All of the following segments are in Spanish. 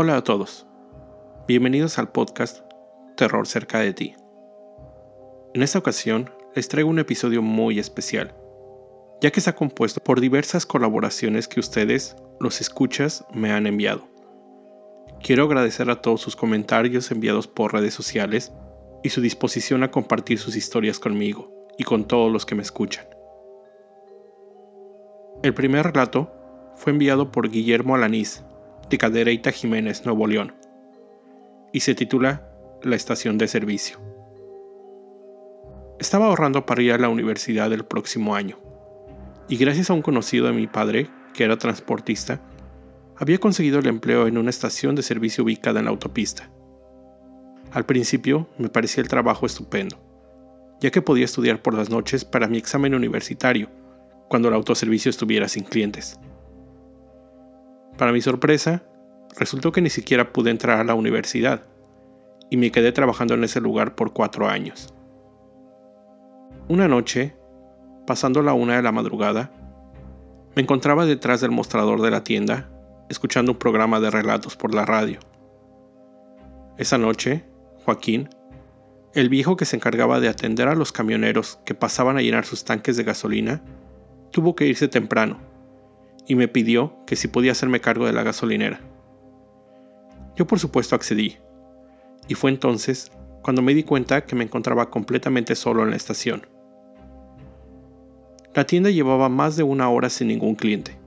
Hola a todos. Bienvenidos al podcast Terror cerca de ti. En esta ocasión les traigo un episodio muy especial, ya que está compuesto por diversas colaboraciones que ustedes, los escuchas, me han enviado. Quiero agradecer a todos sus comentarios enviados por redes sociales y su disposición a compartir sus historias conmigo y con todos los que me escuchan. El primer relato fue enviado por Guillermo Alanís, de Cadereyta Jiménez, Nuevo León, y se titula La estación de servicio. Estaba ahorrando para ir a la universidad el próximo año, y gracias a un conocido de mi padre, que era transportista, había conseguido el empleo en una estación de servicio ubicada en la autopista. Al principio me parecía el trabajo estupendo, ya que podía estudiar por las noches para mi examen universitario, cuando el autoservicio estuviera sin clientes. Para mi sorpresa, resultó que ni siquiera pude entrar a la universidad, y me quedé trabajando en ese lugar por cuatro años. Una noche, pasando la una de la madrugada, me encontraba detrás del mostrador de la tienda, escuchando un programa de relatos por la radio. Esa noche, Joaquín, el viejo que se encargaba de atender a los camioneros que pasaban a llenar sus tanques de gasolina, tuvo que irse temprano y me pidió que si podía hacerme cargo de la gasolinera. Yo por supuesto accedí, y fue entonces cuando me di cuenta que me encontraba completamente solo en la estación. La tienda llevaba más de una hora sin ningún cliente,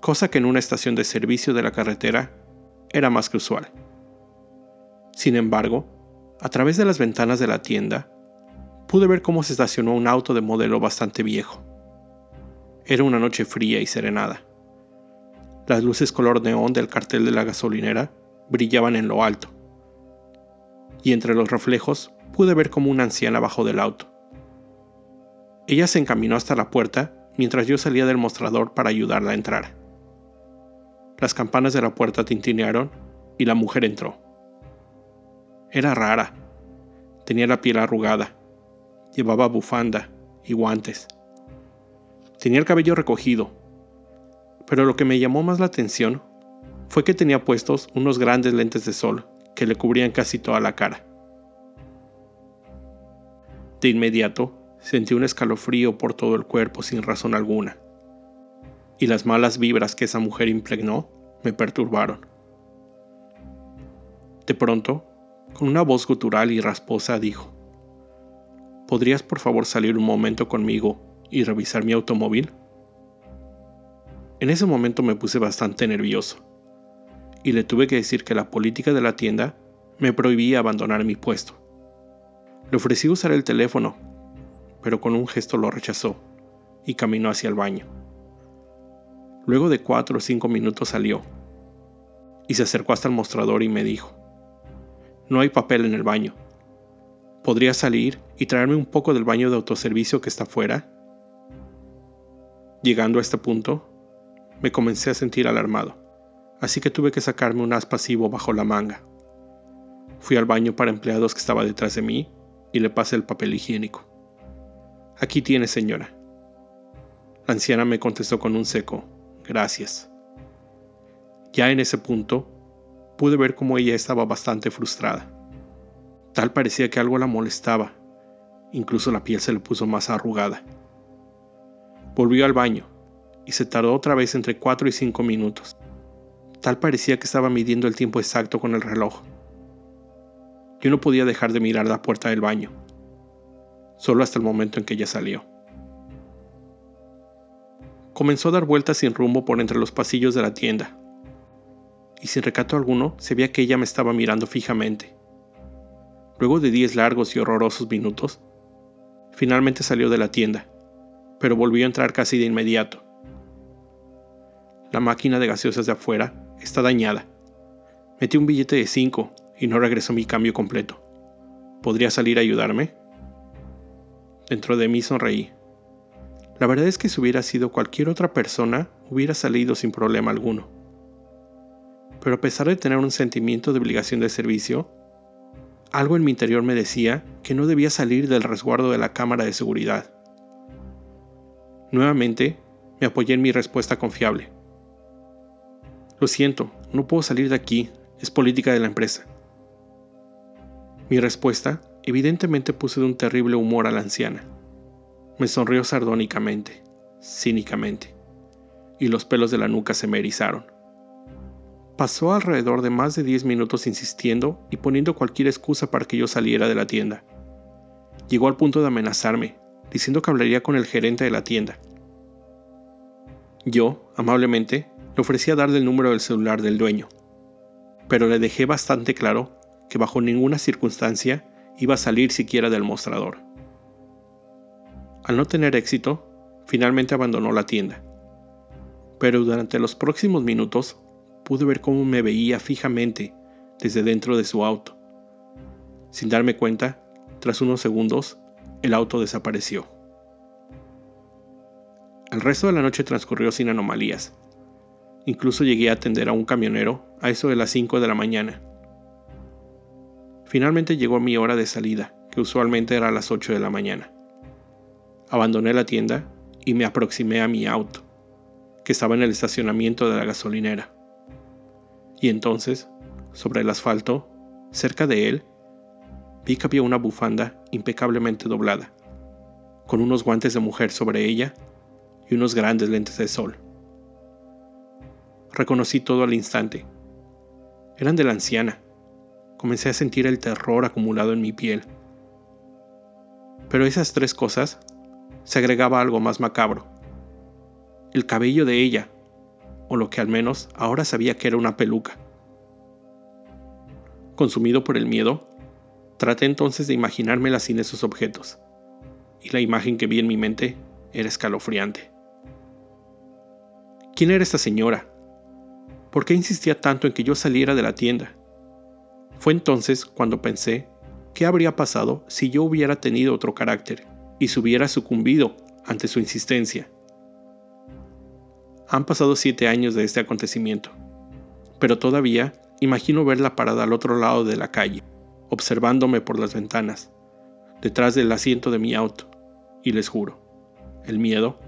cosa que en una estación de servicio de la carretera era más que usual. Sin embargo, a través de las ventanas de la tienda, pude ver cómo se estacionó un auto de modelo bastante viejo. Era una noche fría y serenada. Las luces color neón del cartel de la gasolinera brillaban en lo alto, y entre los reflejos pude ver como una anciana bajó del auto. Ella se encaminó hasta la puerta mientras yo salía del mostrador para ayudarla a entrar. Las campanas de la puerta tintinearon y la mujer entró. Era rara. Tenía la piel arrugada. Llevaba bufanda y guantes. Tenía el cabello recogido, pero lo que me llamó más la atención fue que tenía puestos unos grandes lentes de sol que le cubrían casi toda la cara. De inmediato sentí un escalofrío por todo el cuerpo sin razón alguna, y las malas vibras que esa mujer impregnó me perturbaron. De pronto, con una voz gutural y rasposa dijo, ¿Podrías por favor salir un momento conmigo y revisar mi automóvil? En ese momento me puse bastante nervioso y le tuve que decir que la política de la tienda me prohibía abandonar mi puesto. Le ofrecí usar el teléfono, pero con un gesto lo rechazó y caminó hacia el baño. Luego de cuatro o cinco minutos salió y se acercó hasta el mostrador y me dijo, no hay papel en el baño. ¿Podría salir y traerme un poco del baño de autoservicio que está afuera? Llegando a este punto, me comencé a sentir alarmado, así que tuve que sacarme un as pasivo bajo la manga. Fui al baño para empleados que estaba detrás de mí y le pasé el papel higiénico. Aquí tiene, señora. La anciana me contestó con un seco, gracias. Ya en ese punto, pude ver cómo ella estaba bastante frustrada. Tal parecía que algo la molestaba, incluso la piel se le puso más arrugada. Volvió al baño y se tardó otra vez entre 4 y 5 minutos. Tal parecía que estaba midiendo el tiempo exacto con el reloj. Yo no podía dejar de mirar la puerta del baño, solo hasta el momento en que ella salió. Comenzó a dar vueltas sin rumbo por entre los pasillos de la tienda, y sin recato alguno se veía que ella me estaba mirando fijamente. Luego de diez largos y horrorosos minutos, finalmente salió de la tienda pero volvió a entrar casi de inmediato. La máquina de gaseosas de afuera está dañada. Metí un billete de 5 y no regresó mi cambio completo. ¿Podría salir a ayudarme? Dentro de mí sonreí. La verdad es que si hubiera sido cualquier otra persona, hubiera salido sin problema alguno. Pero a pesar de tener un sentimiento de obligación de servicio, algo en mi interior me decía que no debía salir del resguardo de la cámara de seguridad. Nuevamente, me apoyé en mi respuesta confiable. Lo siento, no puedo salir de aquí, es política de la empresa. Mi respuesta evidentemente puso de un terrible humor a la anciana. Me sonrió sardónicamente, cínicamente, y los pelos de la nuca se me erizaron. Pasó alrededor de más de 10 minutos insistiendo y poniendo cualquier excusa para que yo saliera de la tienda. Llegó al punto de amenazarme, diciendo que hablaría con el gerente de la tienda. Yo, amablemente, le ofrecía darle el número del celular del dueño, pero le dejé bastante claro que bajo ninguna circunstancia iba a salir siquiera del mostrador. Al no tener éxito, finalmente abandonó la tienda. Pero durante los próximos minutos pude ver cómo me veía fijamente desde dentro de su auto. Sin darme cuenta, tras unos segundos, el auto desapareció. El resto de la noche transcurrió sin anomalías. Incluso llegué a atender a un camionero a eso de las 5 de la mañana. Finalmente llegó mi hora de salida, que usualmente era a las 8 de la mañana. Abandoné la tienda y me aproximé a mi auto, que estaba en el estacionamiento de la gasolinera. Y entonces, sobre el asfalto, cerca de él, vi que había una bufanda impecablemente doblada, con unos guantes de mujer sobre ella y unos grandes lentes de sol. Reconocí todo al instante. Eran de la anciana. Comencé a sentir el terror acumulado en mi piel. Pero esas tres cosas se agregaba algo más macabro. El cabello de ella, o lo que al menos ahora sabía que era una peluca. Consumido por el miedo, traté entonces de imaginármela sin esos objetos, y la imagen que vi en mi mente era escalofriante. ¿Quién era esta señora? ¿Por qué insistía tanto en que yo saliera de la tienda? Fue entonces cuando pensé qué habría pasado si yo hubiera tenido otro carácter y se hubiera sucumbido ante su insistencia. Han pasado siete años de este acontecimiento, pero todavía imagino verla parada al otro lado de la calle, observándome por las ventanas, detrás del asiento de mi auto, y les juro, el miedo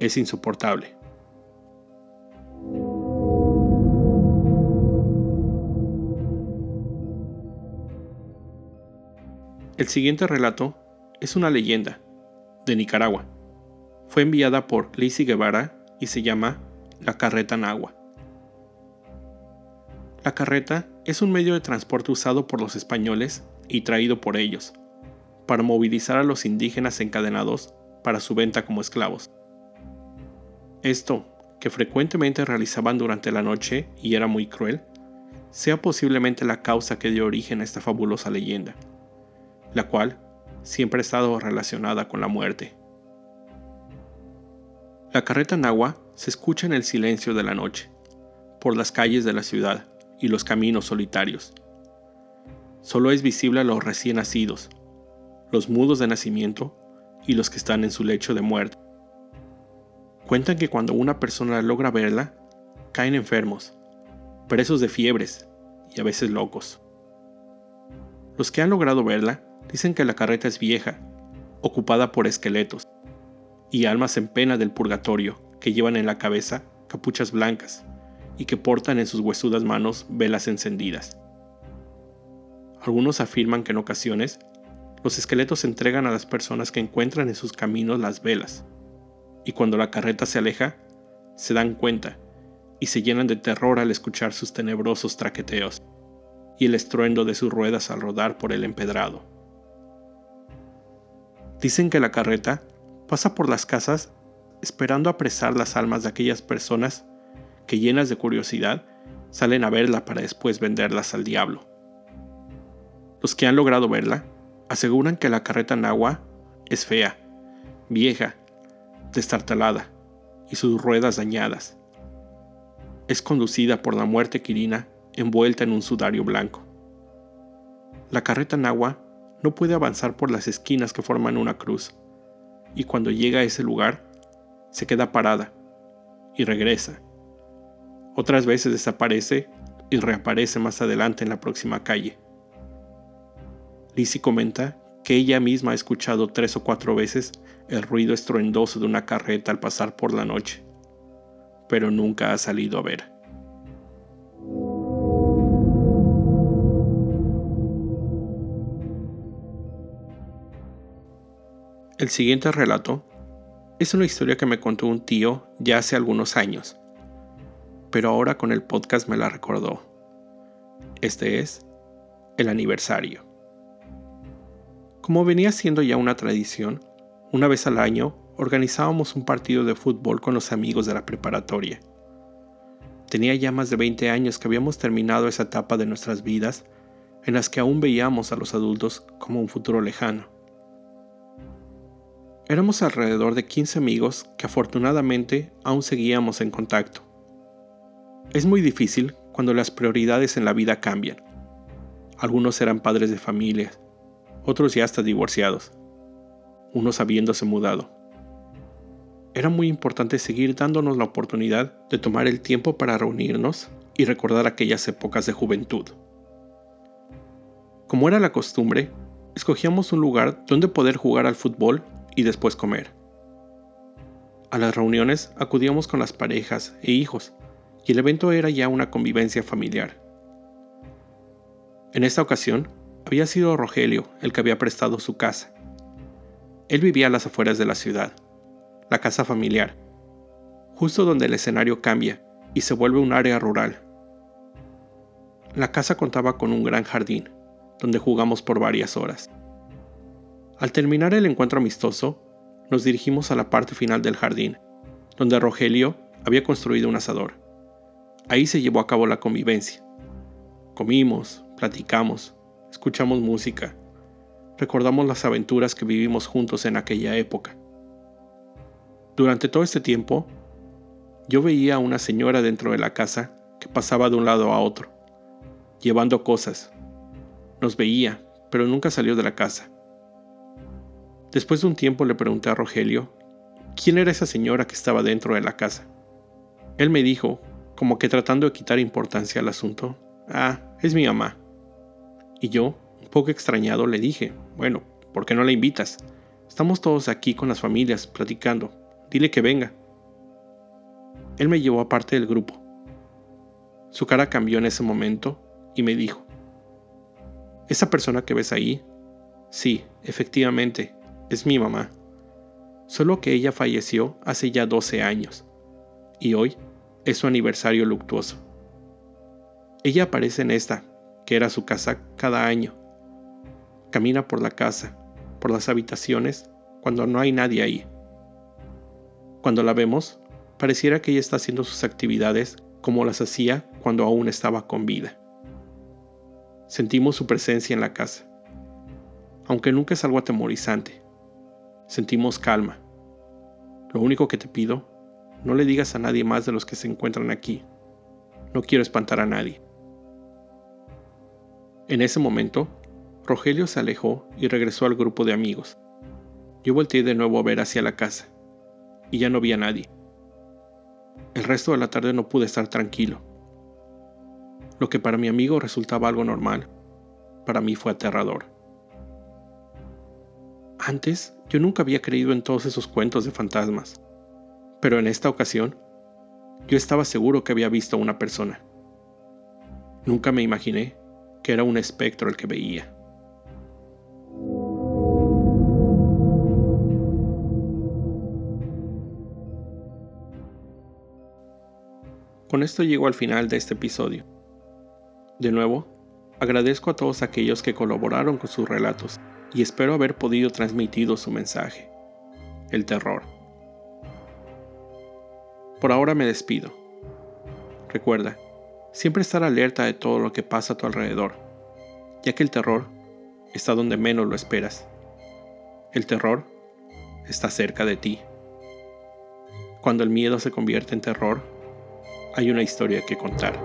es insoportable. El siguiente relato es una leyenda de Nicaragua. Fue enviada por Lizzie Guevara y se llama La Carreta Nagua. La carreta es un medio de transporte usado por los españoles y traído por ellos, para movilizar a los indígenas encadenados para su venta como esclavos. Esto, que frecuentemente realizaban durante la noche y era muy cruel, sea posiblemente la causa que dio origen a esta fabulosa leyenda la cual siempre ha estado relacionada con la muerte. La carreta Nahua se escucha en el silencio de la noche, por las calles de la ciudad y los caminos solitarios. Solo es visible a los recién nacidos, los mudos de nacimiento y los que están en su lecho de muerte. Cuentan que cuando una persona logra verla, caen enfermos, presos de fiebres y a veces locos. Los que han logrado verla Dicen que la carreta es vieja, ocupada por esqueletos, y almas en pena del purgatorio que llevan en la cabeza capuchas blancas y que portan en sus huesudas manos velas encendidas. Algunos afirman que en ocasiones los esqueletos entregan a las personas que encuentran en sus caminos las velas, y cuando la carreta se aleja, se dan cuenta y se llenan de terror al escuchar sus tenebrosos traqueteos y el estruendo de sus ruedas al rodar por el empedrado. Dicen que la carreta pasa por las casas esperando apresar las almas de aquellas personas que llenas de curiosidad salen a verla para después venderlas al diablo. Los que han logrado verla aseguran que la carreta Nahua es fea, vieja, destartalada y sus ruedas dañadas. Es conducida por la muerte quirina envuelta en un sudario blanco. La carreta Nahua no puede avanzar por las esquinas que forman una cruz, y cuando llega a ese lugar, se queda parada y regresa. Otras veces desaparece y reaparece más adelante en la próxima calle. Lizzie comenta que ella misma ha escuchado tres o cuatro veces el ruido estruendoso de una carreta al pasar por la noche, pero nunca ha salido a ver. El siguiente relato es una historia que me contó un tío ya hace algunos años, pero ahora con el podcast me la recordó. Este es el aniversario. Como venía siendo ya una tradición, una vez al año organizábamos un partido de fútbol con los amigos de la preparatoria. Tenía ya más de 20 años que habíamos terminado esa etapa de nuestras vidas en las que aún veíamos a los adultos como un futuro lejano. Éramos alrededor de 15 amigos que afortunadamente aún seguíamos en contacto. Es muy difícil cuando las prioridades en la vida cambian. Algunos eran padres de familia, otros ya hasta divorciados, unos habiéndose mudado. Era muy importante seguir dándonos la oportunidad de tomar el tiempo para reunirnos y recordar aquellas épocas de juventud. Como era la costumbre, escogíamos un lugar donde poder jugar al fútbol y después comer. A las reuniones acudíamos con las parejas e hijos, y el evento era ya una convivencia familiar. En esta ocasión, había sido Rogelio el que había prestado su casa. Él vivía a las afueras de la ciudad, la casa familiar, justo donde el escenario cambia y se vuelve un área rural. La casa contaba con un gran jardín, donde jugamos por varias horas. Al terminar el encuentro amistoso, nos dirigimos a la parte final del jardín, donde Rogelio había construido un asador. Ahí se llevó a cabo la convivencia. Comimos, platicamos, escuchamos música, recordamos las aventuras que vivimos juntos en aquella época. Durante todo este tiempo, yo veía a una señora dentro de la casa que pasaba de un lado a otro, llevando cosas. Nos veía, pero nunca salió de la casa. Después de un tiempo le pregunté a Rogelio quién era esa señora que estaba dentro de la casa. Él me dijo, como que tratando de quitar importancia al asunto, ah, es mi mamá. Y yo, un poco extrañado, le dije, bueno, ¿por qué no la invitas? Estamos todos aquí con las familias, platicando. Dile que venga. Él me llevó aparte del grupo. Su cara cambió en ese momento y me dijo, esa persona que ves ahí, sí, efectivamente, es mi mamá. Solo que ella falleció hace ya 12 años y hoy es su aniversario luctuoso. Ella aparece en esta, que era su casa cada año. Camina por la casa, por las habitaciones, cuando no hay nadie ahí. Cuando la vemos, pareciera que ella está haciendo sus actividades como las hacía cuando aún estaba con vida. Sentimos su presencia en la casa, aunque nunca es algo atemorizante sentimos calma. Lo único que te pido, no le digas a nadie más de los que se encuentran aquí. No quiero espantar a nadie. En ese momento, Rogelio se alejó y regresó al grupo de amigos. Yo volteé de nuevo a ver hacia la casa, y ya no vi a nadie. El resto de la tarde no pude estar tranquilo. Lo que para mi amigo resultaba algo normal, para mí fue aterrador. Antes yo nunca había creído en todos esos cuentos de fantasmas, pero en esta ocasión yo estaba seguro que había visto a una persona. Nunca me imaginé que era un espectro el que veía. Con esto llego al final de este episodio. De nuevo, agradezco a todos aquellos que colaboraron con sus relatos y espero haber podido transmitido su mensaje, el terror. Por ahora me despido. Recuerda, siempre estar alerta de todo lo que pasa a tu alrededor, ya que el terror está donde menos lo esperas. El terror está cerca de ti. Cuando el miedo se convierte en terror, hay una historia que contar.